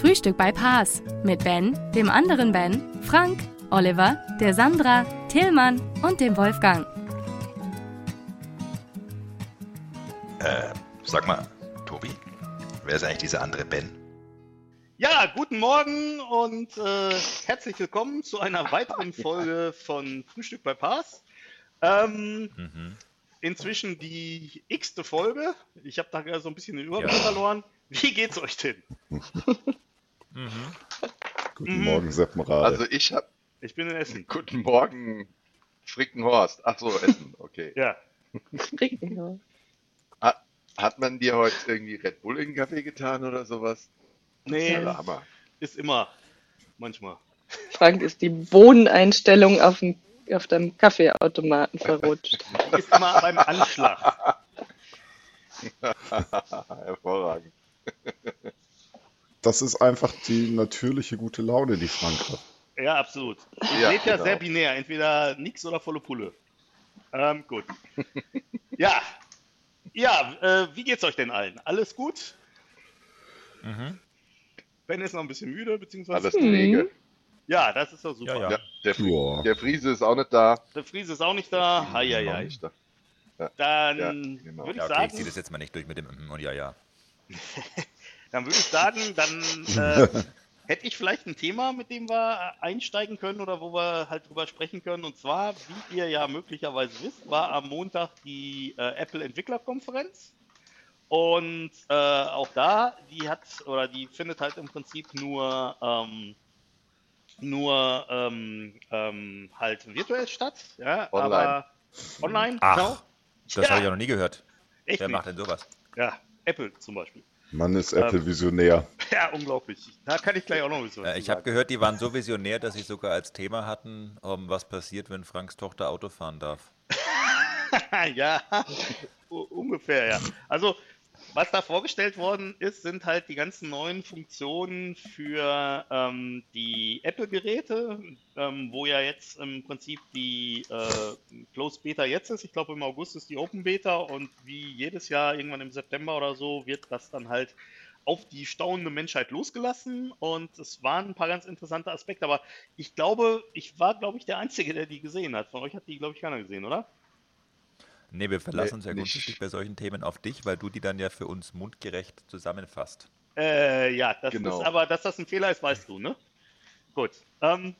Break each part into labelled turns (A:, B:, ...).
A: Frühstück bei Paas mit Ben, dem anderen Ben, Frank, Oliver, der Sandra, Tillmann und dem Wolfgang.
B: Äh, sag mal, Tobi, wer ist eigentlich dieser andere Ben?
C: Ja, guten Morgen und äh, herzlich willkommen zu einer weiteren Folge von Frühstück bei Paas. Ähm,
B: Mhm.
C: inzwischen die x-te Folge. Ich habe da so ein bisschen den Überblick
B: Ja.
C: verloren. Wie geht's euch denn?
D: Guten
C: Mhm.
D: Morgen, Seppenrade.
E: Also ich hab
C: Ich bin in Essen.
E: guten Morgen, Frickenhorst. Ach so, Essen, okay.
C: Ja,
E: Hat, hat man dir heute irgendwie Red Bull in den Kaffee getan oder sowas?
C: nee,
E: Ja, Hammer.
C: ist immer manchmal.
F: Frank ist die Bohneneinstellung auf, dem, auf dem Kaffeeautomaten verrutscht.
C: Ist immer beim Anschlag.
E: Hervorragend.
D: Das ist einfach die natürliche gute Laune, die Frank hat.
C: Ja, absolut. Ich
E: Ja,
C: lebe ja
E: genau.
C: sehr binär, entweder nix oder volle Pulle. Ähm, gut. ja, ja, äh, wie geht's euch denn allen? Alles gut? Ben ist noch ein bisschen müde, beziehungsweise.
E: Alles träge.
C: Ja, das ist doch super.
B: Ja,
E: Ja, der, Fri
D: Ja.
E: der Friese ist auch nicht da.
C: Der Friese ist auch nicht da.
E: Auch
C: Heieiei.
E: nicht da.
C: Dann
E: Ja, genau.
C: würde ich
B: Ja, okay, ich
C: sagen,
B: zieh das jetzt mal nicht durch mit dem Mhm und ja, ja.
C: dann würde ich sagen, dann äh, hätte ich vielleicht ein Thema, mit dem wir einsteigen können oder wo wir halt drüber sprechen können. Und zwar, wie ihr ja möglicherweise wisst, war am Montag die äh, Apple Entwicklerkonferenz. Und äh, auch da, die hat oder die findet halt im Prinzip nur ähm, nur ähm, ähm, halt virtuell statt, ja,
E: Online.
C: aber online,
B: Ach,
C: genau.
B: Das
C: Ja.
B: habe ich ja noch nie gehört.
C: Echt
B: Wer
C: nicht.
B: macht denn sowas?
C: Ja, Apple zum Beispiel.
D: Mann ist
C: Ähm,
D: Apple Visionär.
C: Ja, unglaublich. Da kann ich gleich auch noch ein bisschen was
B: Äh, ich habe gehört, die waren so visionär, dass sie sogar als Thema hatten, um, was passiert, wenn Franks Tochter Auto fahren darf.
C: ja, ungefähr, ja. Also, was da vorgestellt worden ist, sind halt die ganzen neuen Funktionen für ähm, die Apple-Geräte, ähm, wo ja jetzt im Prinzip die äh, Closed Beta jetzt ist. Ich glaube, im August ist die Open Beta und wie jedes Jahr, irgendwann im September oder so, wird das dann halt auf die staunende Menschheit losgelassen und es waren ein paar ganz interessante Aspekte, aber ich glaube, ich war, glaube ich, der Einzige, der die gesehen hat. Von euch hat die, glaube ich, keiner gesehen, oder?
B: Nee, wir verlassen
E: Nee,
B: uns ja
E: nicht.
B: grundsätzlich bei solchen Themen auf dich, weil du die dann ja für uns mundgerecht zusammenfasst.
C: Äh, ja, das
E: Genau.
C: ist aber, dass das ein Fehler ist, weißt du, ne? Gut. Ähm,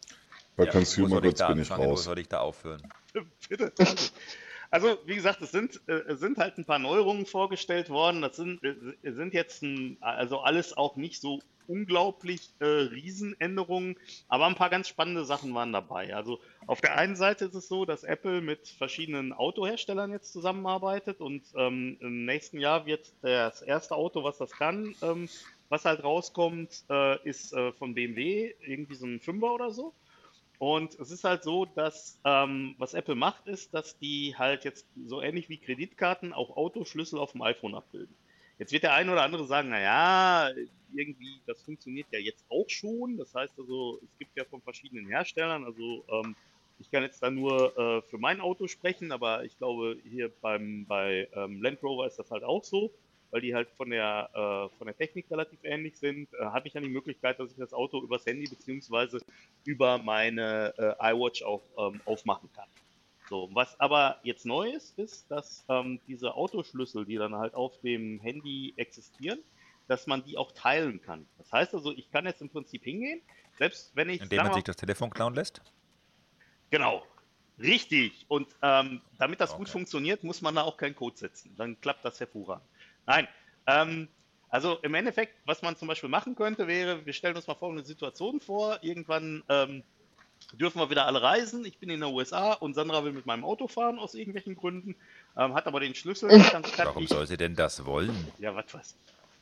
D: Bei
B: Ja,
D: Consumer Goods
B: da
D: bin ich
B: anfangen? Wo
D: raus.
B: soll ich da aufhören?
C: bitte. Also, wie gesagt, es sind, äh, sind halt ein paar Neuerungen vorgestellt worden. Das sind, äh, sind jetzt ein, also alles auch nicht so unglaublich äh, Riesenänderungen, aber ein paar ganz spannende Sachen waren dabei. Also auf der einen Seite ist es so, dass Apple mit verschiedenen Autoherstellern jetzt zusammenarbeitet und ähm, im nächsten Jahr wird das erste Auto, was das kann, ähm, was halt rauskommt, äh, ist äh, von BMW, irgendwie so ein Fünfer oder so. Und es ist halt so, dass ähm, was Apple macht, ist, dass die halt jetzt so ähnlich wie Kreditkarten auch Autoschlüssel auf dem iPhone abbilden. Jetzt wird der eine oder andere sagen, naja, irgendwie, das funktioniert ja jetzt auch schon. Das heißt also, es gibt ja von verschiedenen Herstellern, also ähm, ich kann jetzt da nur äh, für mein Auto sprechen, aber ich glaube, hier beim, bei ähm, Land Rover ist das halt auch so, weil die halt von der, äh, von der Technik relativ ähnlich sind. Äh, habe ich ja die Möglichkeit, dass ich das Auto übers Handy beziehungsweise über meine äh, iWatch auch ähm, aufmachen kann. So, was aber jetzt neu ist, ist, dass ähm, diese Autoschlüssel, die dann halt auf dem Handy existieren, dass man die auch teilen kann. Das heißt also, ich kann jetzt im Prinzip hingehen, selbst wenn ich.
B: Indem man sich das Telefon klauen lässt?
C: Genau. Richtig. Und ähm, damit das gut
B: Okay.
C: funktioniert, muss man da auch keinen Code setzen. Dann klappt das hervorragend. Nein. Ähm, also im Endeffekt, was man zum Beispiel machen könnte, wäre, wir stellen uns mal folgende Situation vor. Irgendwann ähm, dürfen wir wieder alle reisen. Ich bin in den USA und Sandra will mit meinem Auto fahren aus irgendwelchen Gründen, ähm, hat aber den Schlüssel
B: Warum
C: ich,
B: soll sie denn das wollen?
C: ja, was weiß.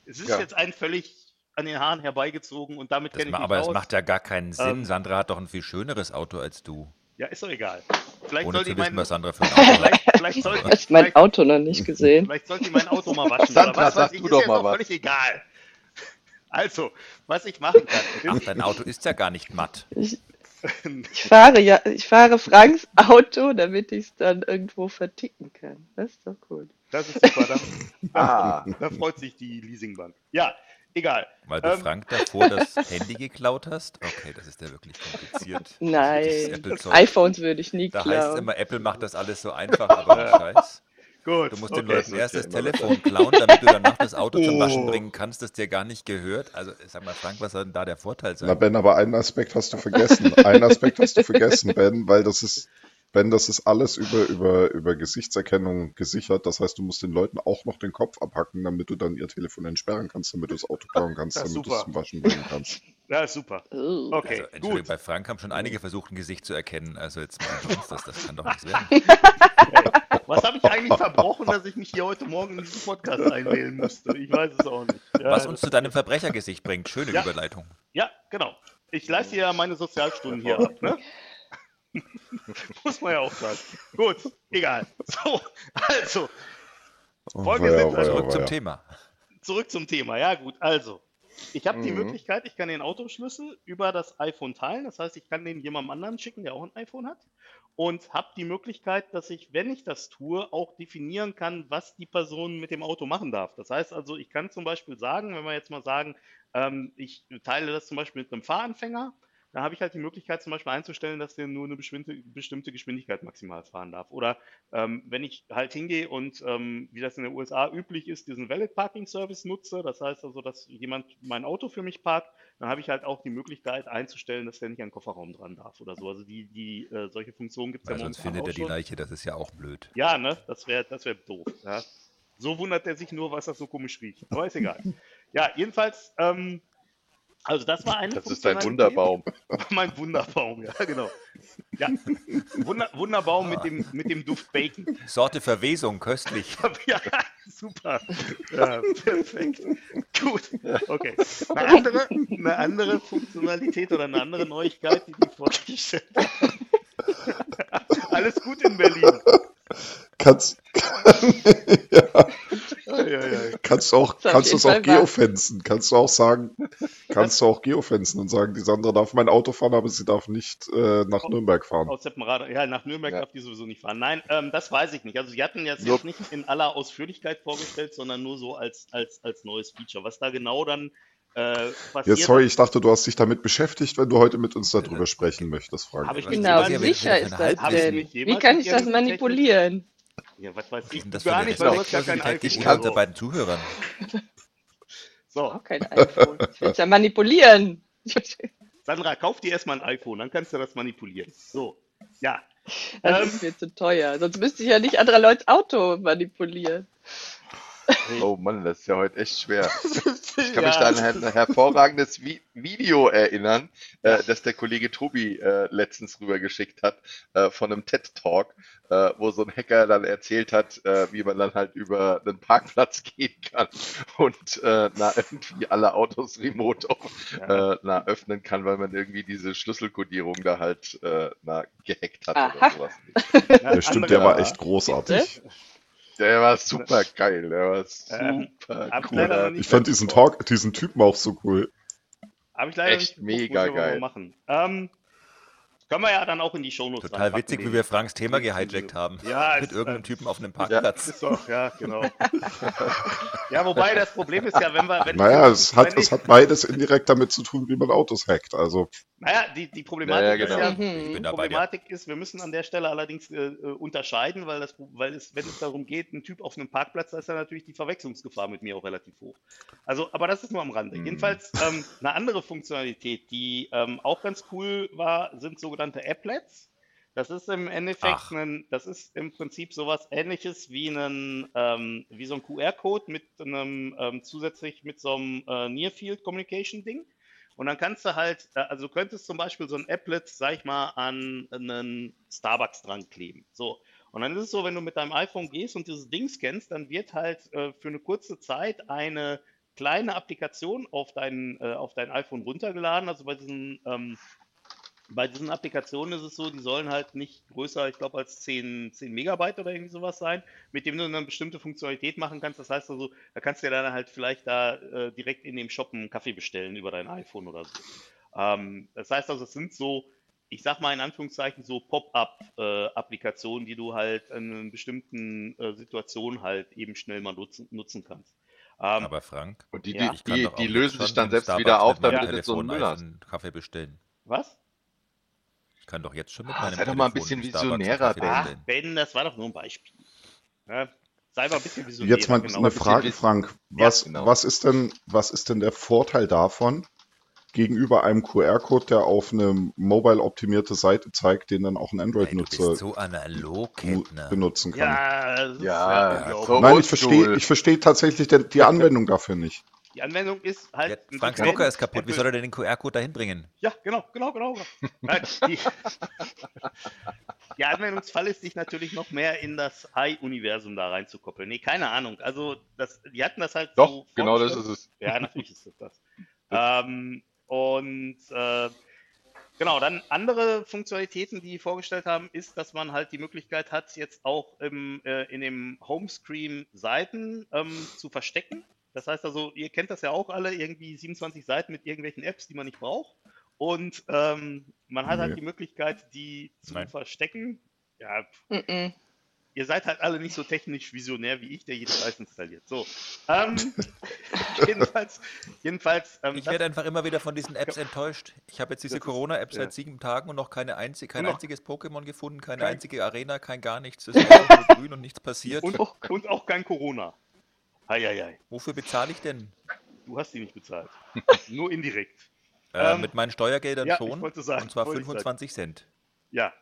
C: Es ist
E: Ja.
C: jetzt ein völlig an den Haaren herbeigezogen und damit kenne ich mich
B: aber
C: aus.
B: das macht ja gar keinen Sinn.
C: Ähm,
B: Sandra hat doch ein viel schöneres Auto als du.
C: Ja, ist doch egal. Vielleicht
B: Ohne
C: soll
B: zu
C: die
B: wissen,
C: mein,
B: was Sandra für ein Auto
C: vielleicht, vielleicht soll,
F: hast mein Auto noch nicht gesehen.
C: vielleicht sollte die mein Auto mal waschen.
E: Sandra,
C: oder was
E: sag
C: weiß ich,
E: du
C: ist
E: doch mal was.
C: völlig egal. Also, was ich machen kann.
B: Ach, dein Auto ist ja gar nicht matt.
F: Ich, ich fahre ja, ich fahre Franks Auto, damit ich es dann irgendwo verticken kann. Das ist doch gut.
C: Das ist super. Da,
E: Ah.
C: da, da freut sich die Leasingbank. Ja, egal.
B: Weil du
C: Ähm.
B: Frank davor das Handy geklaut hast? Okay, das ist ja wirklich kompliziert.
F: Nein,
B: Apple-Zeug.
F: iPhones würde ich nie
B: Da heißt es
F: klauen.
B: immer, Apple macht das alles so einfach, aber Scheiß.
C: Gut.
B: Du musst den
C: okay.
B: Leuten erst das Telefon klauen, damit du danach das Auto zum Waschen
C: Oh.
B: bringen kannst, das dir gar nicht gehört. Also sag mal, Frank, was soll denn da der Vorteil
D: Na
B: sein?
D: Ben, aber einen Aspekt hast du vergessen. Einen Aspekt hast du vergessen, Ben, weil das ist, Ben, das ist alles über, über, über Gesichtserkennung gesichert. Das heißt, du musst den Leuten auch noch den Kopf abhacken, damit du dann ihr Telefon entsperren kannst, damit du das Auto klauen kannst, damit du es
C: super.
D: zum Waschen bringen kannst.
C: Ja, ist super.
F: Oh.
C: Okay,
B: Also, Entschuldigung,
C: gut.
B: bei Frank haben schon einige versucht, ein Gesicht zu erkennen. Also jetzt mal uns, das, das kann doch nichts werden.
C: Was habe ich eigentlich verbrochen, dass ich mich hier heute Morgen in diesen Podcast einwählen musste? Ich weiß es auch nicht. Ja,
B: Was uns zu deinem Verbrechergesicht bringt. Schöne
C: Ja.
B: Überleitung.
C: ja genau. Ich leiste ja meine Sozialstunden hier ab. Ne? Muss man ja auch sagen. Gut, egal. So, also,
D: Oh,
C: Folge
D: weia,
C: also
B: Zurück zum
D: weia.
B: Thema.
C: zurück zum Thema. Ja, gut, also. Ich habe die
E: Mhm.
C: Möglichkeit, ich kann den Autoschlüssel über das iPhone teilen. Das heißt, ich kann den jemandem anderen schicken, der auch ein iPhone hat. Und habe die Möglichkeit, dass ich, wenn ich das tue, auch definieren kann, was die Person mit dem Auto machen darf. Das heißt also, ich kann zum Beispiel sagen, wenn wir jetzt mal sagen, ähm, ich teile das zum Beispiel mit einem Fahranfänger, dann habe ich halt die Möglichkeit zum Beispiel einzustellen, dass der nur eine bestimmte, bestimmte Geschwindigkeit maximal fahren darf. Oder ähm, wenn ich halt hingehe und, ähm, wie das in den USA üblich ist, diesen Valid Parking Service nutze, das heißt also, dass jemand mein Auto für mich parkt, dann habe ich halt auch die Möglichkeit einzustellen, dass der nicht an den Kofferraum dran darf oder so. Also die, die äh, solche Funktionen gibt es ja
B: sonst
C: momentan
B: findet er die. Leiche, das ist ja auch blöd.
C: Ja, ne? Das wäre das wär doof. Ja. So wundert er sich nur, was das so komisch riecht. Aber ist egal. Ja, jedenfalls, ähm, also das war eine
E: Das ist ein
C: Funktionalität.
E: Wunderbaum.
C: mein Wunderbaum, ja, genau. Ja, Wunder, Wunderbaum mit dem, mit dem Duft Bacon.
B: Sorte Verwesung, köstlich.
C: Ja, super. Ja, perfekt. Gut. Okay. Eine andere, eine andere Funktionalität oder eine andere Neuigkeit, die die vorgestellt haben. Alles gut in Berlin.
D: Kannst, ja,
C: Ja, ja, ja.
D: kannst du auch, kannst du es auch geofenzen. Kannst du auch sagen, kannst du auch geofenzen und sagen, die Sandra darf mein Auto fahren, aber sie darf nicht äh, nach Nürnberg fahren.
C: Aus ja, nach Nürnberg
E: Ja.
C: darf die sowieso nicht fahren. Nein, ähm, das weiß ich nicht. Also sie hatten jetzt, jetzt nicht in aller Ausführlichkeit vorgestellt, sondern nur so als, als, als neues Feature. Was da genau dann äh, passiert,
D: Ja, sorry, ich dachte, du hast dich damit beschäftigt, wenn du heute mit uns darüber sprechen möchtest, Frank.
C: Habe ich
F: Genau, sicher ist das denn. Wie kann ich das manipulieren?
C: Ja, was weiß ich,
B: das
C: gar nicht, weil du hast gar kein iPhone.
B: gegenüber
C: oder
B: beiden Zuhörern?
C: So.
F: Auch kein iPhone. Ich will ja manipulieren.
C: Sandra, kauf dir erstmal ein iPhone, dann kannst du das manipulieren. So, ja.
F: Das
C: Ähm,
F: ist mir zu teuer. Sonst müsste ich ja nicht andere Leute Auto manipulieren.
E: Oh Mann, das ist ja heute echt schwer. Ich kann
C: ja,
E: mich da an ein hervorragendes Vi Video erinnern, äh, das der Kollege Tobi äh, letztens rübergeschickt hat, äh, von einem TED-Talk, äh, wo so ein Hacker dann erzählt hat, äh, wie man dann halt über einen Parkplatz gehen kann und äh, na, irgendwie alle Autos remote
C: Ja.
E: äh, na, öffnen kann, weil man irgendwie diese Schlüsselkodierung da halt äh, na, gehackt hat
F: Aha.
E: oder sowas.
C: ja,
D: Der stimmt, der war echt großartig.
E: Der war super geil, der war
C: Ähm,
E: super
C: hab ich
E: cool.
C: nicht
D: Ich fand diesen Talk, diesen Typen auch so cool.
C: Habe ich leider
E: Echt
C: nicht
E: mega
C: ich
E: geil.
C: machen. Ähm, können wir ja dann auch in die Shownotes
B: Total
C: reinpacken,
B: witzig, wie wir Franks Thema gehijackt haben.
C: Ja,
B: Mit
C: ist,
B: irgendeinem
C: äh,
B: Typen auf einem Parkplatz.
C: Ist doch, ja, genau. ja, wobei das Problem ist ja, wenn wir. Wenn
D: Naja,
C: ich-
D: es hat,
C: wenn
D: es hat beides indirekt damit zu tun, wie man Autos hackt. Also,
C: Naja, die, die Problematik
E: Ja, ja,
C: ist
E: genau.
C: ja,
F: Mhm.
B: Ich bin
C: die. Problematik ist, wir müssen an der Stelle allerdings äh, äh, unterscheiden, weil, das, weil es, wenn es darum geht, ein Typ auf einem Parkplatz, da ist ja natürlich die Verwechslungsgefahr mit mir auch relativ hoch. Also, aber das ist nur am Rande.
E: Mhm.
C: Jedenfalls ähm, eine andere Funktionalität, die ähm, auch ganz cool war, sind sogenannte Applets. Das ist im Endeffekt ein, das ist im Prinzip sowas ähnliches wie ein, ähm, wie so ein QR-Code mit einem ähm, zusätzlich mit so einem äh, Near Field Communication Ding. Und dann kannst du halt, äh, also du könntest zum Beispiel so ein Applet, sag ich mal, an einen Starbucks dran kleben. So. Und dann ist es so, wenn du mit deinem iPhone gehst und dieses Ding scannst, dann wird halt äh, für eine kurze Zeit eine kleine Applikation auf dein, äh, auf dein iPhone runtergeladen. Also bei diesen, ähm, bei diesen Applikationen ist es so, die sollen halt nicht größer, ich glaube, als 10, 10 Megabyte oder irgendwie sowas sein, mit dem du dann eine bestimmte Funktionalität machen kannst. Das heißt also, da kannst du dir dann halt vielleicht da äh, direkt in dem Shop einen Kaffee bestellen über dein iPhone oder so. Ähm, das heißt also, es sind so, ich sag mal in Anführungszeichen, so Pop-up-Applikationen, die du halt in einer bestimmten äh, Situation halt eben schnell mal nutzen, nutzen kannst. Ähm,
B: Aber Frank,
E: Und die,
C: Ja.
E: die,
B: ich kann
E: die,
B: doch auch
E: die lösen sich dann selbst
B: Starbucks
E: wieder auf, damit du so einen
B: Telefon
E: Müll hast.
B: einen Kaffee bestellen.
C: was?
B: Ich kann doch jetzt schon mit
E: Ah,
B: meinem
E: sei doch mal ein bisschen visionärer, Ben.
C: Ach. Ben, das war doch nur ein Beispiel. Ja, sei mal ein bisschen visionärer.
D: Jetzt mal
C: genau.
D: eine Frage. Frank. Was,
E: genau.
D: was ist denn, was ist denn der Vorteil davon gegenüber einem QR-Code, der auf eine mobile optimierte Seite zeigt, den dann auch ein Android-Nutzer
B: so
D: benutzen kann?
C: Ja, das ist
E: Ja,
C: ja
D: Nein, ich verstehe, ich verstehe tatsächlich den, die Anwendung dafür nicht.
C: Die Anwendung ist halt.
B: Ja, Franks Drucker ist kaputt. Wie soll er denn den QR-Code dahin bringen?
C: Ja, genau, genau, genau. genau. Nein, die, der Anwendungsfall ist, sich natürlich noch mehr in das AI-Universum da reinzukoppeln. Nee, keine Ahnung. Also, das, die hatten das halt
E: Doch,
C: so.
E: genau das ist es.
C: Ja, natürlich ist das das. ähm, und äh, genau, dann andere Funktionalitäten, die die vorgestellt haben, ist, dass man halt die Möglichkeit hat, jetzt auch im, äh, in dem Homescreen Seiten ähm, zu verstecken. Das heißt also, ihr kennt das ja auch alle, irgendwie 27 Seiten mit irgendwelchen Apps, die man nicht braucht. Und ähm, man hat
D: Nee.
C: halt die Möglichkeit, die zu
B: Nein.
C: verstecken. Ja,
F: Mm-mm.
C: ihr seid halt alle nicht so technisch visionär wie ich, der jeden Scheiß installiert. So. Ähm, jedenfalls, jedenfalls, ähm,
B: Ich werde einfach immer wieder von diesen Apps enttäuscht. Ich habe jetzt diese Corona-App
C: ja.
B: seit sieben Tagen und noch keine einzige, kein
C: Und noch-
B: einziges Pokémon gefunden, keine
C: Kein-
B: einzige Arena, kein gar nichts. Es ist einfach nur grün und nichts passiert.
C: Und, und auch kein Corona. Eieiei,
B: Wofür bezahle ich denn?
C: du hast die nicht bezahlt. Nur indirekt.
B: Äh,
C: Ähm,
B: mit meinen Steuergeldern
C: ja,
B: schon.
C: sagen,
B: und zwar
C: wollte ich sagen.
B: 25 Cent.
C: Ja.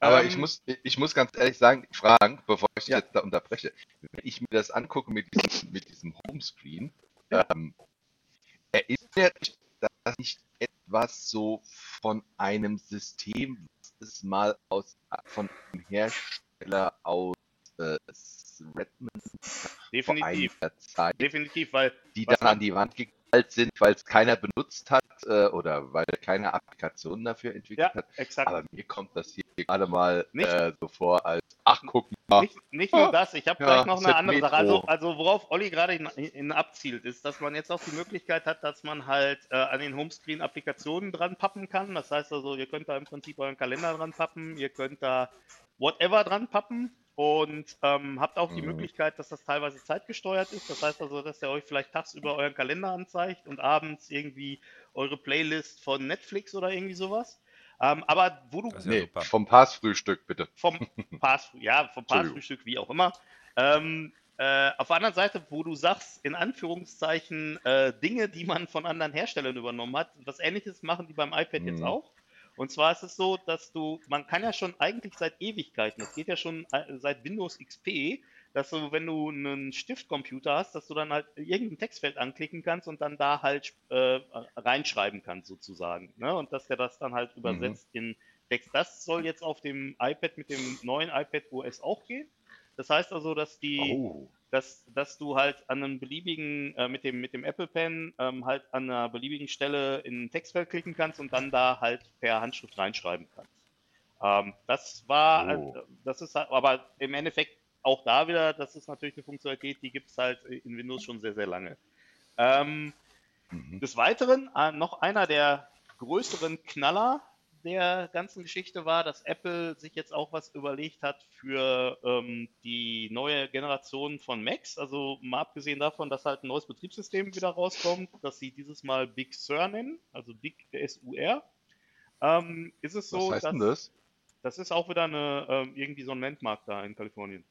E: Aber
C: Ähm,
E: ich muss, ich muss ganz ehrlich sagen, Frank, bevor ich dich
C: Ja.
E: jetzt da unterbreche, wenn ich mir das angucke mit diesem, mit diesem Homescreen, ähm, erinnert mich das nicht etwas so von einem System, was es mal aus, von einem Hersteller aus äh, Redmond
C: Definitiv.
E: Zeit,
C: Definitiv, weil
E: die dann an die Wand geknallt sind, weil es keiner benutzt hat äh, oder weil keine Applikation dafür entwickelt
C: ja,
E: hat.
C: exakt.
E: Aber mir kommt das hier gerade mal
C: Nicht-
E: äh, so vor, als ach guck mal.
C: Nicht, nicht nur das, ich habe
E: Ja,
C: gleich noch eine andere Sache.
E: Metro.
C: Also, also worauf Olli gerade in, in abzielt, ist, dass man jetzt auch die Möglichkeit hat, dass man halt äh, an den Homescreen Applikationen dran pappen kann. Das heißt also, ihr könnt da im Prinzip euren Kalender dran pappen, ihr könnt da whatever dran pappen und ähm, habt auch die
D: Mhm.
C: Möglichkeit, dass das teilweise zeitgesteuert ist. Das heißt also, dass er euch vielleicht tagsüber euren Kalender anzeigt und abends irgendwie eure Playlist von Netflix oder irgendwie sowas. Ähm, aber wo du
B: ja
E: Nee, vom Passfrühstück bitte.
C: vom Pass, ja, vom. Passfrühstück, wie auch immer. Ähm, äh, auf der anderen Seite, wo du sagst, in Anführungszeichen, äh, Dinge, die man von anderen Herstellern übernommen hat, was ähnliches machen die beim iPad jetzt
E: Mhm.
C: auch. Und zwar ist es so, dass du, man kann ja schon eigentlich seit Ewigkeiten, das geht ja schon äh, seit Windows XP, dass du, wenn du einen Stiftcomputer hast, dass du dann halt irgendein Textfeld anklicken kannst und dann da halt äh, reinschreiben kannst sozusagen. Ne? Und dass der das dann halt übersetzt in Text. Das soll jetzt auf dem iPad mit dem neuen iPad OS auch gehen. Das heißt also, dass die,
E: Oh.
C: Dass, dass du halt an einem beliebigen, äh, mit dem, mit dem Apple Pen ähm, halt an einer beliebigen Stelle in ein Textfeld klicken kannst und dann da halt per Handschrift reinschreiben kannst. Ähm, das war,
E: Oh.
C: äh, das ist halt, aber im Endeffekt auch da wieder, das ist natürlich eine Funktionalität, die gibt es halt in Windows schon sehr, sehr lange. Ähm,
E: Mhm.
C: des Weiteren, äh, noch einer der größeren Knaller der ganzen Geschichte war, dass Apple sich jetzt auch was überlegt hat für ähm, die neue Generation von Macs. Also mal abgesehen davon, dass halt ein neues Betriebssystem wieder rauskommt, dass sie dieses Mal Big Sur nennen, also Big SUR. Ähm, ist es so,
E: Was heißt
C: dass
E: denn das?
C: das ist auch wieder eine, ähm, irgendwie so ein Landmark da in Kalifornien.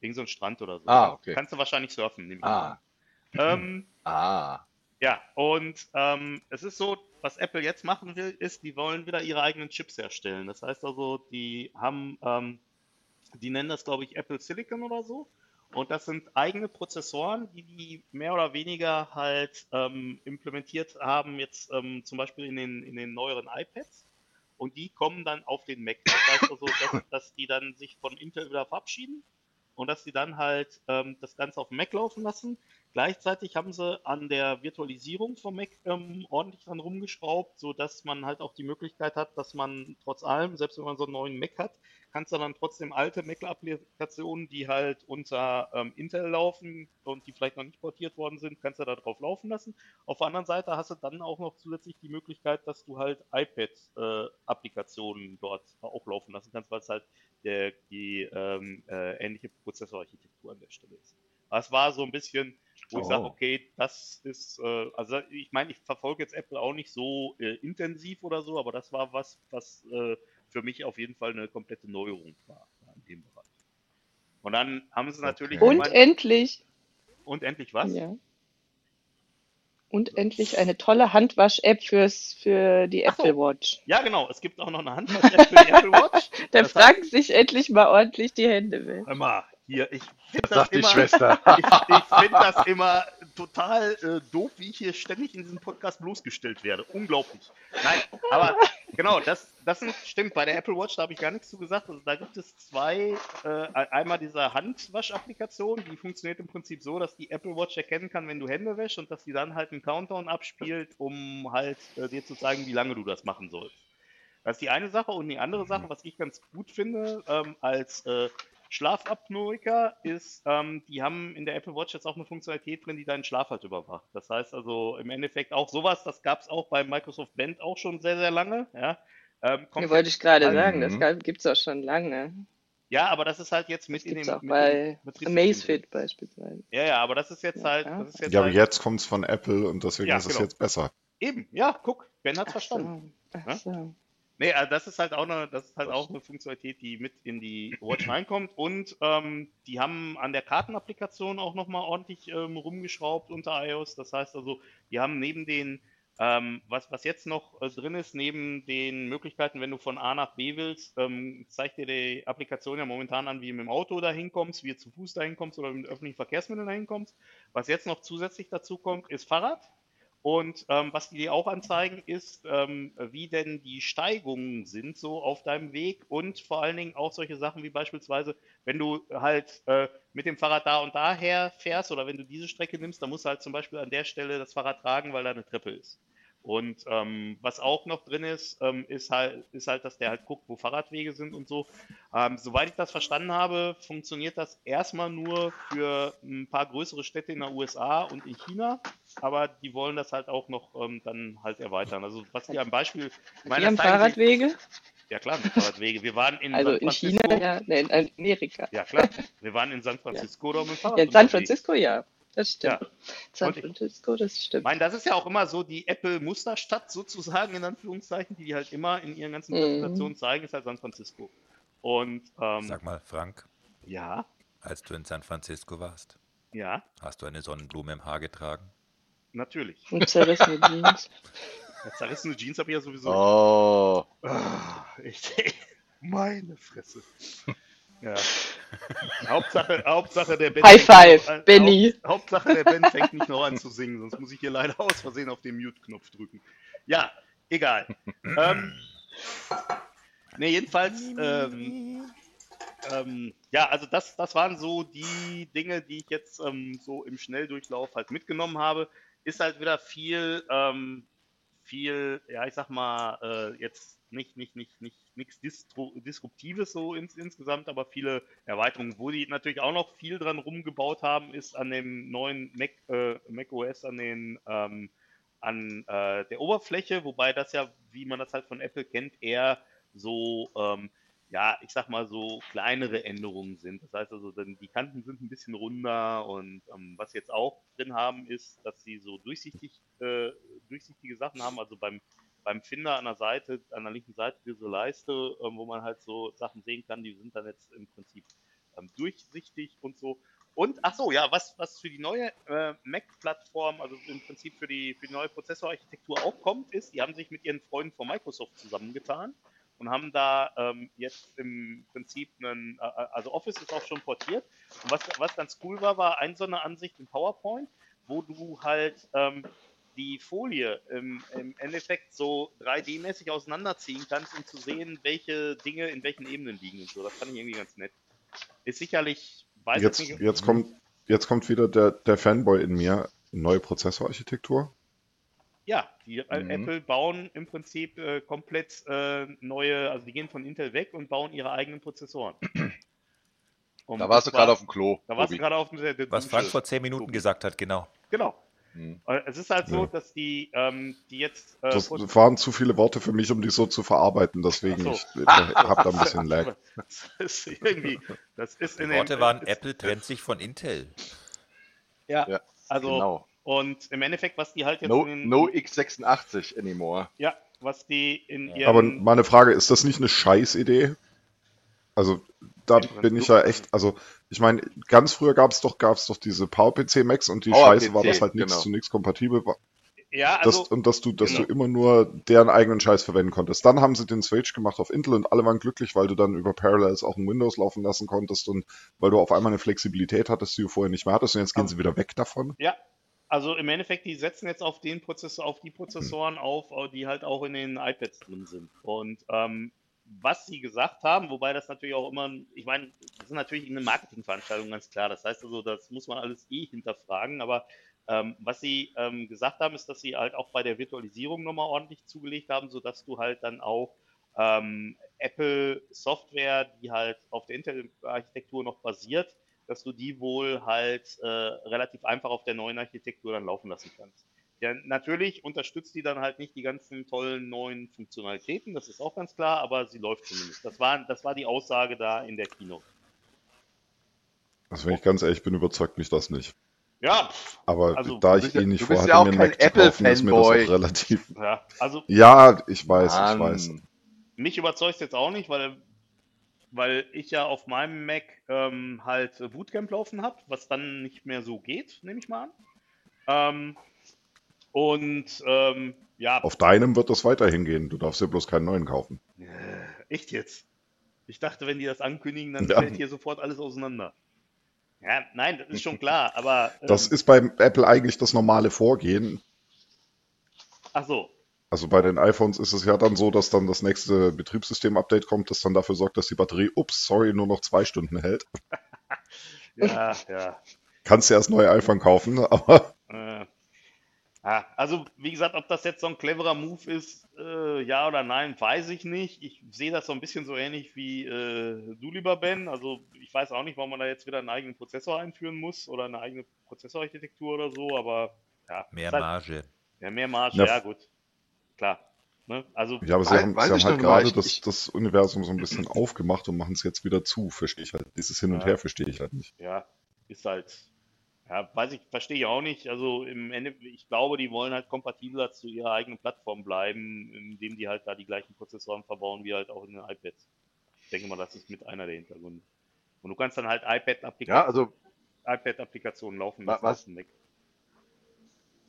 C: Irgend so ein Strand oder so.
E: Ah, okay.
C: Kannst du wahrscheinlich surfen, nehme ich
E: Ah.
C: Ähm,
E: ah.
C: Ja, und ähm, es ist so, was Apple jetzt machen will, ist, die wollen wieder ihre eigenen Chips herstellen. Das heißt also, die haben, ähm, die nennen das, glaube ich, Apple Silicon oder so. Und das sind eigene Prozessoren, die die mehr oder weniger halt ähm, implementiert haben, jetzt ähm, zum Beispiel in den, in den neueren iPads. Und die kommen dann auf den Mac. Das heißt also, dass, dass die dann sich von Intel wieder verabschieden und dass die dann halt ähm, das Ganze auf dem Mac laufen lassen. Gleichzeitig haben sie an der Virtualisierung vom Mac ähm, ordentlich dran rumgeschraubt, sodass man halt auch die Möglichkeit hat, dass man trotz allem, selbst wenn man so einen neuen Mac hat, kannst du dann trotzdem alte Mac-Applikationen, die halt unter ähm, Intel laufen und die vielleicht noch nicht portiert worden sind, kannst du da drauf laufen lassen. Auf der anderen Seite hast du dann auch noch zusätzlich die Möglichkeit, dass du halt iPad-Applikationen äh, dort auch laufen lassen kannst, weil es halt der, die ähm, äh, ähnliche Prozessorarchitektur an der Stelle ist. Das war so ein bisschen, wo ich sage,
D: Oh.
C: okay, das ist, äh, also ich meine, ich verfolge jetzt Apple auch nicht so äh, intensiv oder so, aber das war was, was äh, für mich auf jeden Fall eine komplette Neuerung war in dem Bereich. Und dann haben sie natürlich
D: Okay.
F: Und
C: gemeint-
F: endlich,
C: und endlich was?
F: ja. Und endlich eine tolle Handwasch-App fürs, für die
C: Ach so.
F: Apple Watch.
C: Ja, genau, es gibt auch noch eine Handwasch-App für die Apple Watch.
F: Der
C: Das
F: Frank sich endlich mal ordentlich die Hände.
C: Hör mal, hier, ich finde das
E: die
C: immer,
E: Schwester?
C: ich, ich finde das immer total äh, doof, wie ich hier ständig in diesem Podcast bloßgestellt werde. Unglaublich. Nein, aber genau, das, das sind, stimmt. Bei der Apple Watch, da habe ich gar nichts zu gesagt. Also da gibt es zwei, äh, einmal diese Handwasch-Applikation, die funktioniert im Prinzip so, dass die Apple Watch erkennen kann, wenn du Hände wäschst und dass die dann halt einen Countdown abspielt, um halt äh, dir zu zeigen, wie lange du das machen sollst. Das ist die eine Sache. Und die andere Sache, was ich ganz gut finde, ähm, als äh, Schlafapnoiker, ist, ähm, die haben in der Apple Watch jetzt auch eine Funktionalität drin, die deinen Schlaf halt überwacht. Das heißt also im Endeffekt auch sowas, das gab es auch bei Microsoft Band auch schon sehr, sehr lange. Ja, ähm, kommt
F: Ja, wollte ich gerade
C: halt-
F: sagen, das
D: Mhm.
F: gibt es auch schon lange.
C: ja, aber das ist halt jetzt mit
F: Das
C: in dem
F: es auch
C: mit
F: bei
C: dem
F: Amazfit beispielsweise.
C: Ja, ja, aber das ist jetzt
F: Ja,
C: halt, das ist jetzt
D: Ja, aber
C: halt
D: jetzt kommt's von Apple und deswegen
C: Ja,
D: ist es
C: genau.
D: jetzt besser.
C: eben. Ja, guck, Ben hat's
F: Ach
C: verstanden.
F: so. Ach
C: Ja?
F: so.
C: Nee, also das ist halt auch eine, das ist halt auch eine Funktionalität, die mit in die Watch reinkommt. Und ähm, die haben an der Kartenapplikation auch nochmal ordentlich ähm, rumgeschraubt unter iOS. Das heißt also, die haben neben den, ähm, was, was jetzt noch äh, drin ist, neben den Möglichkeiten, wenn du von A nach B willst, ähm, zeigt dir die Applikation ja momentan an, wie du mit dem Auto dahin kommst, wie du zu Fuß dahin kommst oder mit öffentlichen Verkehrsmitteln dahin kommst. Was jetzt noch zusätzlich dazu kommt, ist Fahrrad. Und ähm, was die dir auch anzeigen, ist, ähm, wie denn die Steigungen sind so auf deinem Weg und vor allen Dingen auch solche Sachen wie beispielsweise, wenn du halt äh, mit dem Fahrrad da und daher fährst oder wenn du diese Strecke nimmst, dann musst du halt zum Beispiel an der Stelle das Fahrrad tragen, weil da eine Treppe ist. Und ähm, was auch noch drin ist, ähm, ist, halt, ist halt, dass der halt guckt, wo Fahrradwege sind und so. Ähm, soweit ich das verstanden habe, funktioniert das erstmal nur für ein paar größere Städte in der USA und in China, aber die wollen das halt auch noch ähm, dann halt erweitern. Also was die am Beispiel
F: Die haben Fahrradwege?
C: Ja klar, mit Fahrradwege. Wir waren in
F: Also
C: San
F: in China,
C: Francisco.
F: ja, in Amerika.
C: Ja klar, wir waren in San Francisco da mit Fahrrad
F: Ja, in San. Francisco, ja. Das stimmt.
C: Ja.
F: San
C: ich-
F: Francisco, das
C: Ich
F: stimmt.
C: meine, das ist ja auch immer so die Apple-Musterstadt sozusagen, in Anführungszeichen, die die halt immer in ihren ganzen
F: Mhm.
C: Präsentationen zeigen, ist halt San Francisco. Und ähm,
B: Sag mal, Frank,
C: ja,
B: als du in San Francisco warst,
C: ja,
B: hast du eine Sonnenblume im Haar getragen?
C: natürlich.
F: Und zerrissene Jeans.
C: Ja, zerrissene Jeans habe ich ja sowieso.
E: Oh.
C: Ah, ich, meine Fresse. Ja. Hauptsache, Hauptsache der Ben.
F: High
C: fängt
F: five,
C: noch an-
F: Benny.
C: Haupt, Hauptsache der Ben fängt nicht noch an zu singen, sonst muss ich hier leider aus Versehen auf den Mute-Knopf drücken. Ja, egal. ähm, ne, jedenfalls, ähm, ähm, ja, also das, das waren so die Dinge, die ich jetzt ähm, so im Schnelldurchlauf halt mitgenommen habe. Ist halt wieder viel, ähm, viel, ja, ich sag mal, äh, jetzt nicht, nicht, nicht, nicht, nichts Disruptives so ins, insgesamt, aber viele Erweiterungen. Wo die natürlich auch noch viel dran rumgebaut haben, ist an dem neuen Mac, äh, Mac OS, an den, ähm, an äh, der Oberfläche, wobei das ja, wie man das halt von Apple kennt, eher so, ähm, ja, ich sag mal so kleinere Änderungen sind. Das heißt also, dann die Kanten sind ein bisschen runder und ähm, was jetzt auch drin haben, ist, dass sie so durchsichtig, äh, durchsichtige Sachen haben. Also beim, beim Finder an der Seite, an der linken Seite diese Leiste, ähm, wo man halt so Sachen sehen kann, die sind dann jetzt im Prinzip ähm, durchsichtig und so. Und ach so, ja, was, was für die neue äh, Mac-Plattform, also im Prinzip für die, für die neue Prozessorarchitektur auch kommt, ist, die haben sich mit ihren Freunden von Microsoft zusammengetan und haben da ähm, jetzt im Prinzip einen, äh, also Office ist auch schon portiert. Und was, was ganz cool war, war ein so eine Ansicht in PowerPoint, wo du halt ähm, die Folie im, im Endeffekt so 3D-mäßig auseinanderziehen kannst, um zu sehen, welche Dinge in welchen Ebenen liegen und so. Das fand ich irgendwie ganz nett. Ist sicherlich, weiß
D: Jetzt,
C: ich nicht.
D: jetzt kommt, jetzt kommt wieder der, der Fanboy in mir. Neue Prozessorarchitektur?
C: Ja, die äh,
E: Mhm.
C: Apple bauen im Prinzip äh, komplett äh, neue, also die gehen von Intel weg und bauen ihre eigenen Prozessoren. Und
E: Da warst du
C: war-
E: gerade auf dem Klo.
C: Da warst du gerade auf der, der
B: Was. Frank vor zehn Minuten
C: Tobi.
B: gesagt hat, genau.
C: Genau.
E: Hm.
C: Äh, Es ist halt so,
D: Ja.
C: dass die, ähm, die jetzt. Äh,
D: Das waren zu viele Worte für mich, um die so zu verarbeiten. Deswegen, ich,
C: so.
D: ich habe da ein bisschen Lag.
C: Das ist irgendwie. Das ist
B: Die
C: in
B: Worte
C: dem,
B: waren,
C: ist,
B: Apple trennt sich von Intel.
C: Ja,
E: Ja,
C: also.
E: genau.
C: Und im Endeffekt, was die halt jetzt.
E: No,
C: in
E: no x86 anymore.
C: Ja, was die in ihren.
D: Aber meine Frage, ist das nicht eine Scheißidee? Also, da bin ich ja echt, also, ich meine, ganz früher gab es doch, gab's doch diese PowerPC Macs und die
E: PowerPC,
D: Scheiße war, dass halt nichts
E: genau.
D: zu nichts kompatibel war.
C: ja,
D: Das,
C: also.
D: und dass du, dass
C: genau.
D: du immer nur deren eigenen Scheiß verwenden konntest. Dann haben sie den Switch gemacht auf Intel und alle waren glücklich, weil du dann über Parallels auch ein Windows laufen lassen konntest und weil du auf einmal eine Flexibilität hattest, die du vorher nicht mehr hattest. Und jetzt gehen sie wieder weg davon.
C: Ja, also im Endeffekt, die setzen jetzt auf den Prozessor, auf die Prozessoren auf, äh, die halt auch in den iPads drin sind. Und ähm, was sie gesagt haben, wobei das natürlich auch immer, ich meine, das ist natürlich eine Marketingveranstaltung, ganz klar. Das heißt also, das muss man alles eh hinterfragen, aber ähm, was sie ähm, gesagt haben, ist, dass sie halt auch bei der Virtualisierung nochmal ordentlich zugelegt haben, sodass du halt dann auch ähm, Apple Software, die halt auf der Intel-Architektur noch basiert, dass du die wohl halt äh, relativ einfach auf der neuen Architektur dann laufen lassen kannst. Ja, natürlich unterstützt die dann halt nicht die ganzen tollen neuen Funktionalitäten, das ist auch ganz klar, aber sie läuft zumindest. Das war, das war die Aussage da in der Keynote.
D: Also wenn ich ganz ehrlich bin, überzeugt mich das nicht.
C: Ja, pff,
D: Aber
C: Also,
D: da ich eh nicht vorhatte,
E: ja auch
D: mir einen Mac zu kaufen, ist mir das auch relativ.
C: ja, also
D: Ja, ich weiß, ich weiß.
E: Mann.
C: mich überzeugt es jetzt auch nicht, weil, weil ich ja auf meinem Mac ähm, halt Bootcamp laufen habe, was dann nicht mehr so geht, nehme ich mal an. Ähm, und ähm, ja,
D: Auf deinem wird das weiterhin gehen. Du darfst ja bloß keinen neuen kaufen.
C: Echt jetzt? Ich dachte, wenn die das ankündigen, dann
D: Ja.
C: fällt hier sofort alles auseinander. Ja, nein, das ist schon klar, aber. Ähm,
D: Das ist bei Apple eigentlich das normale Vorgehen.
C: Ach so.
D: Also bei den iPhones ist es ja dann so, dass dann das nächste Betriebssystem-Update kommt, das dann dafür sorgt, dass die Batterie, ups, sorry, nur noch zwei Stunden hält.
C: Ja, ja.
D: Kannst du erst neue iPhone kaufen, aber
C: Äh, ah, also, wie gesagt, ob das jetzt so ein cleverer Move ist, äh, ja oder nein, weiß ich nicht. Ich sehe das so ein bisschen so ähnlich wie äh, du, lieber Ben. Also, ich weiß auch nicht, warum man da jetzt wieder einen eigenen Prozessor einführen muss oder eine eigene Prozessorarchitektur oder so, aber ja.
B: Mehr
C: halt-
B: Marge.
C: Ja, mehr Marge,
D: Ja.
C: ja, gut. Klar. Ne? Also,
D: ja, aber sie
E: Weiß-
D: haben,
E: weiß
D: sie haben halt gerade das, das Universum so ein bisschen aufgemacht und machen es jetzt wieder zu, verstehe ich halt. Dieses Hin und
C: Ja.
D: Her verstehe ich halt nicht.
C: ja, ist halt, ja, weiß ich, verstehe ich auch nicht. Also im Ende, ich glaube, die wollen halt kompatibler zu ihrer eigenen Plattform bleiben, indem die halt da die gleichen Prozessoren verbauen wie halt auch in den iPads. Ich denke mal, das ist mit einer der Hintergründe. Und du kannst dann halt
E: Ja,
C: iPad-Applikationen
E: also,
C: iPad laufen lassen.
E: was-
C: Mac.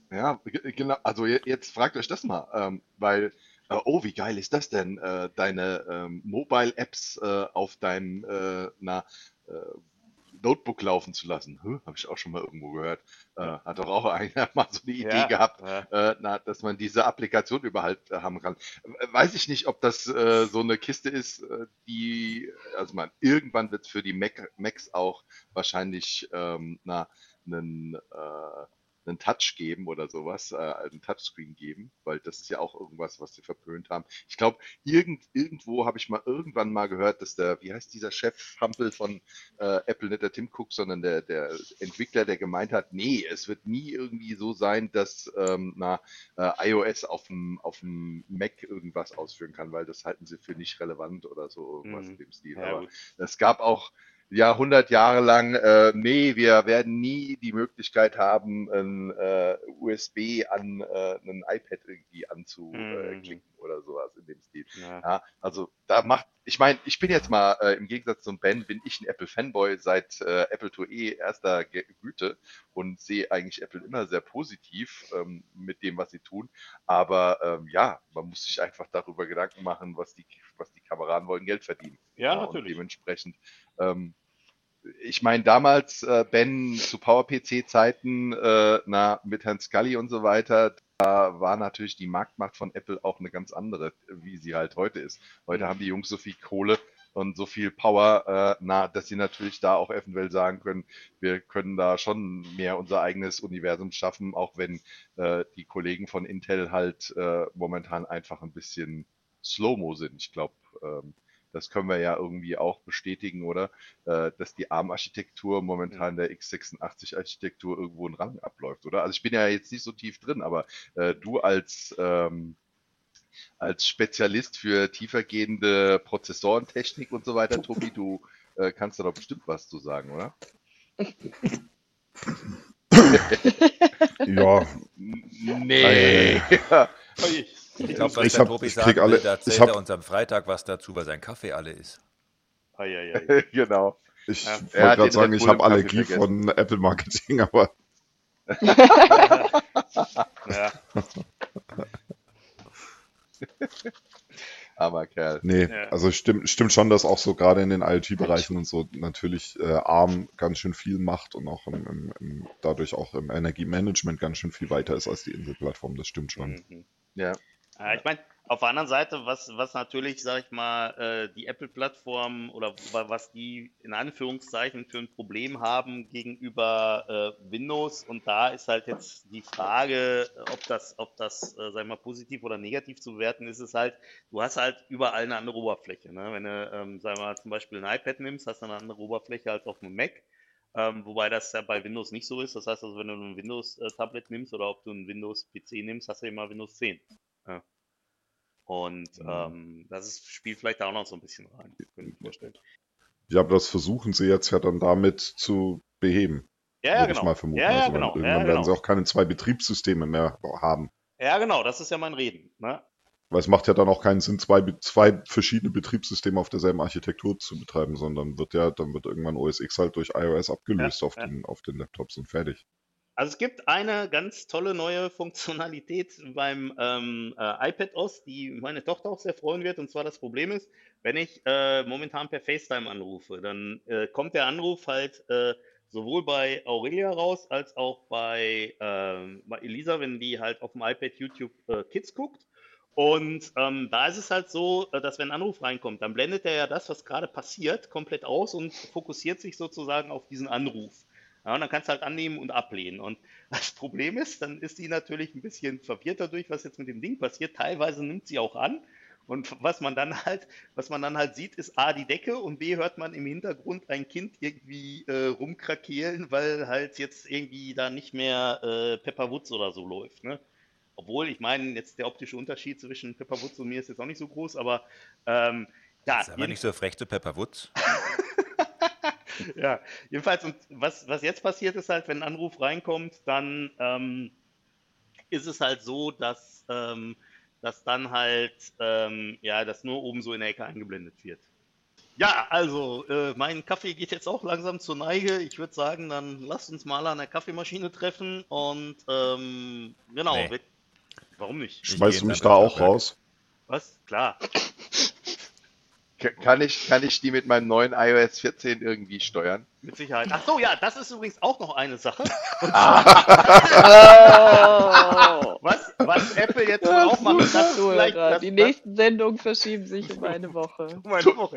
E: ja, ge- genau. Also je- jetzt fragt euch das mal, ähm, weil, äh, oh, wie geil ist das denn, äh, deine ähm, Mobile-Apps äh, auf deinem äh, na, äh, Notebook laufen zu lassen. Huh, Habe ich auch schon mal irgendwo gehört. Äh, hat doch auch einer mal so eine Idee
C: Ja,
E: gehabt,
C: ja.
E: äh, na, dass man diese Applikation überhaupt äh, haben kann. Weiß ich nicht, ob das äh, so eine Kiste ist, äh, die, also man, irgendwann wird es für die Mac, Macs auch wahrscheinlich ähm, na, einen, äh, einen Touch geben oder sowas, äh, einen Touchscreen geben, weil das ist ja auch irgendwas, was sie verpönt haben. Ich glaube, irgend, irgendwo habe ich mal irgendwann mal gehört, dass der, wie heißt dieser Chef Hampel von äh, Apple, nicht der Tim Cook, sondern der, der Entwickler, der gemeint hat, nee, es wird nie irgendwie so sein, dass ähm, na, äh, iOS auf dem, auf dem Mac irgendwas ausführen kann, weil das halten sie für nicht relevant oder so, irgendwas
C: Mhm.
E: in dem Stil.
C: Ja,
E: Aber es gab auch ja 100 Jahre lang, äh, nee, wir werden nie die Möglichkeit haben, ein äh, USB an äh, ein iPad irgendwie anzuklicken oder sowas in dem Stil.
C: Ja.
E: Ja, also da macht, ich meine, ich bin jetzt mal, äh, im Gegensatz zum Ben, bin ich ein Apple-Fanboy seit äh, Apple IIe erster Ge Güte und sehe eigentlich Apple immer sehr positiv ähm, mit dem, was sie tun. Aber ähm, ja, man muss sich einfach darüber Gedanken machen, was die, was die Kameraden wollen, Geld verdienen.
C: Ja,
E: Und
C: natürlich.
E: dementsprechend, ähm, ich meine, damals, äh, Ben, zu PowerPC-Zeiten, äh, na, mit Herrn Scully und so weiter, da war natürlich die Marktmacht von Apple auch eine ganz andere, wie sie halt heute ist. Heute haben die Jungs so viel Kohle, und so viel Power, äh, na, dass sie natürlich da auch eventuell sagen können, wir können da schon mehr unser eigenes Universum schaffen, auch wenn äh, die Kollegen von Intel halt äh, momentan einfach ein bisschen slow-mo sind. Ich glaube, ähm, das können wir ja irgendwie auch bestätigen, oder? Äh, dass die ARM-Architektur momentan der x86-Architektur irgendwo einen Rang abläuft, oder? Also ich bin ja jetzt nicht so tief drin, aber äh, du als ähm, als Spezialist für tiefergehende Prozessorentechnik und so weiter, Tobi, du äh, kannst da doch bestimmt was zu sagen, oder?
D: ja.
E: Nee.
B: Ich glaube, was
D: Ich
B: der
D: hab-
B: Tobi
D: krieg alle-
B: da
D: ich
B: erzählt
D: hab-
B: er uns am Freitag was dazu, weil sein Kaffee alle ist.
C: Eieiei.
E: genau.
D: Ich
C: Ja.
D: Wollte gerade sagen, ich habe Allergie
E: vergessen.
D: von Apple Marketing, aber
C: Ja.
E: Armer Kerl.
D: nee,
C: Ja.
D: also stimmt, stimmt schon, dass auch so gerade in den IoT-Bereichen und so natürlich äh, ARM ganz schön viel macht und auch im, im, im, dadurch auch im Energiemanagement ganz schön viel weiter ist als die Intel-Plattform. Das stimmt schon.
C: Mhm.
E: Ja.
C: Ja, ich meine, auf der anderen Seite, was, was natürlich, sag ich mal, äh, die Apple-Plattform oder wa- was die in Anführungszeichen für ein Problem haben gegenüber äh, Windows und da ist halt jetzt die Frage, ob das, ob das, äh, sag ich mal, positiv oder negativ zu bewerten ist, ist halt, du hast halt überall eine andere Oberfläche. Ne? Wenn du, ähm, sag mal, zum Beispiel ein iPad nimmst, hast du eine andere Oberfläche als auf einem Mac. Ähm, wobei das ja bei Windows nicht so ist. Das heißt also, wenn du ein Windows-Tablet nimmst oder ob du ein Windows-PC nimmst, hast du immer Windows 10. Ja. Und
D: Mhm.
C: ähm, das ist, spielt vielleicht auch noch so ein bisschen rein, könnte ich mir vorstellen.
D: Ja, aber das versuchen sie jetzt ja dann damit zu beheben,
C: Ja, ja,
D: würde ich
C: genau.
D: mal vermuten.
C: Ja, ja,
D: also
C: genau.
D: irgendwann
C: Ja,
D: werden
C: genau.
D: sie auch keine zwei Betriebssysteme mehr haben.
C: Ja, genau, das ist ja mein Reden. Ne?
D: Weil es macht ja dann auch keinen Sinn, zwei, zwei verschiedene Betriebssysteme auf derselben Architektur zu betreiben, sondern wird ja, dann wird irgendwann OS X halt durch iOS abgelöst
C: Ja,
D: auf,
C: ja.
D: Den, auf den Laptops und fertig.
C: Also es gibt eine ganz tolle neue Funktionalität beim ähm, äh, iPad OS, die meine Tochter auch sehr freuen wird. Und zwar das Problem ist, wenn ich äh, momentan per FaceTime anrufe, dann äh, kommt der Anruf halt äh, sowohl bei Aurelia raus als auch bei, ähm, bei Elisa, wenn die halt auf dem iPad YouTube äh, Kids guckt. Und ähm, da ist es halt so, äh, dass wenn ein Anruf reinkommt, dann blendet er ja das, was gerade passiert, komplett aus und fokussiert sich sozusagen auf diesen Anruf. Ja, und dann kannst du halt annehmen und ablehnen. Und das Problem ist, dann ist die natürlich ein bisschen verwirrt dadurch, was jetzt mit dem Ding passiert. Teilweise nimmt sie auch an. Und was man dann halt, was man dann halt sieht, ist A, die Decke und B, hört man im Hintergrund ein Kind irgendwie äh, rumkrakeelen, weil halt jetzt irgendwie da nicht mehr äh, Pepper Woods oder so läuft. Ne? Obwohl, ich meine, jetzt der optische Unterschied zwischen Pepper Woods und mir ist jetzt auch nicht so groß, aber ähm, ja,
B: Ist aber nicht so frech zu Pepper Woods.
C: ja, jedenfalls, und was, was jetzt passiert ist halt, wenn ein Anruf reinkommt, dann ähm, ist es halt so, dass, ähm, dass dann halt, ähm, ja, das nur oben so in der Ecke eingeblendet wird. Ja, also, äh, mein Kaffee geht jetzt auch langsam zur Neige. Ich würde sagen, dann lasst uns mal an der Kaffeemaschine treffen und, ähm, genau.
B: Nee.
C: Warum nicht?
B: Ich
D: Schmeißt du mich da auch
B: Handelsstockwerk.
D: raus?
C: Was? Klar.
E: Kann ich, kann ich die mit meinem neuen iOS 14 irgendwie steuern?
C: Mit Sicherheit. Ach so, ja, das ist übrigens auch noch eine Sache.
F: Oh.
C: Was, was Apple jetzt wohl auch macht, das ist vielleicht das,
F: Die nächsten Sendungen verschieben sich um eine Woche.
C: das, meine Woche.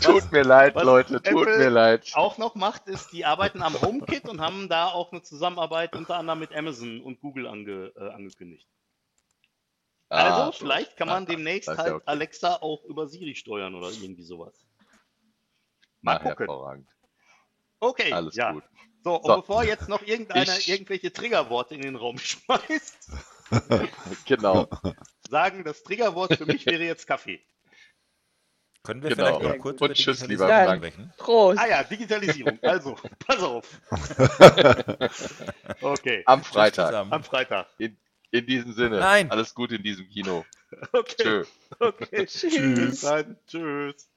E: Tut mir leid,
C: was
E: Leute, tut
C: Apple
E: mir leid.
C: auch noch macht, ist, die arbeiten am HomeKit und haben da auch eine Zusammenarbeit unter anderem mit Amazon und Google ange, äh, angekündigt. Also,
E: Ah,
C: vielleicht kann man
E: Ah,
C: demnächst
E: ist ja
C: halt
E: okay.
C: Alexa auch über Siri steuern oder irgendwie sowas. Mal
E: Na,
C: gucken.
E: hervorragend.
C: Okay,
E: Alles
C: ja.
E: gut.
C: So, und
E: So.
C: bevor jetzt noch irgendeiner
E: Ich-
C: irgendwelche Triggerworte in den Raum schmeißt,
E: Genau.
C: sagen, das Triggerwort für mich wäre jetzt Kaffee.
B: Können wir
E: Genau.
B: vielleicht noch kurz
E: Und tschüss,
B: Digitalisierung
E: lieber
F: Frank.
B: sprechen?
F: Prost.
C: Ah ja, Digitalisierung. Also, pass auf. Okay,
E: Am Freitag.
C: am Freitag.
E: In diesem Sinne.
B: Nein.
E: Alles gut in diesem Kino.
C: Okay,
E: Tschö.
C: okay.
F: Tschüss.
C: Dann. Tschüss.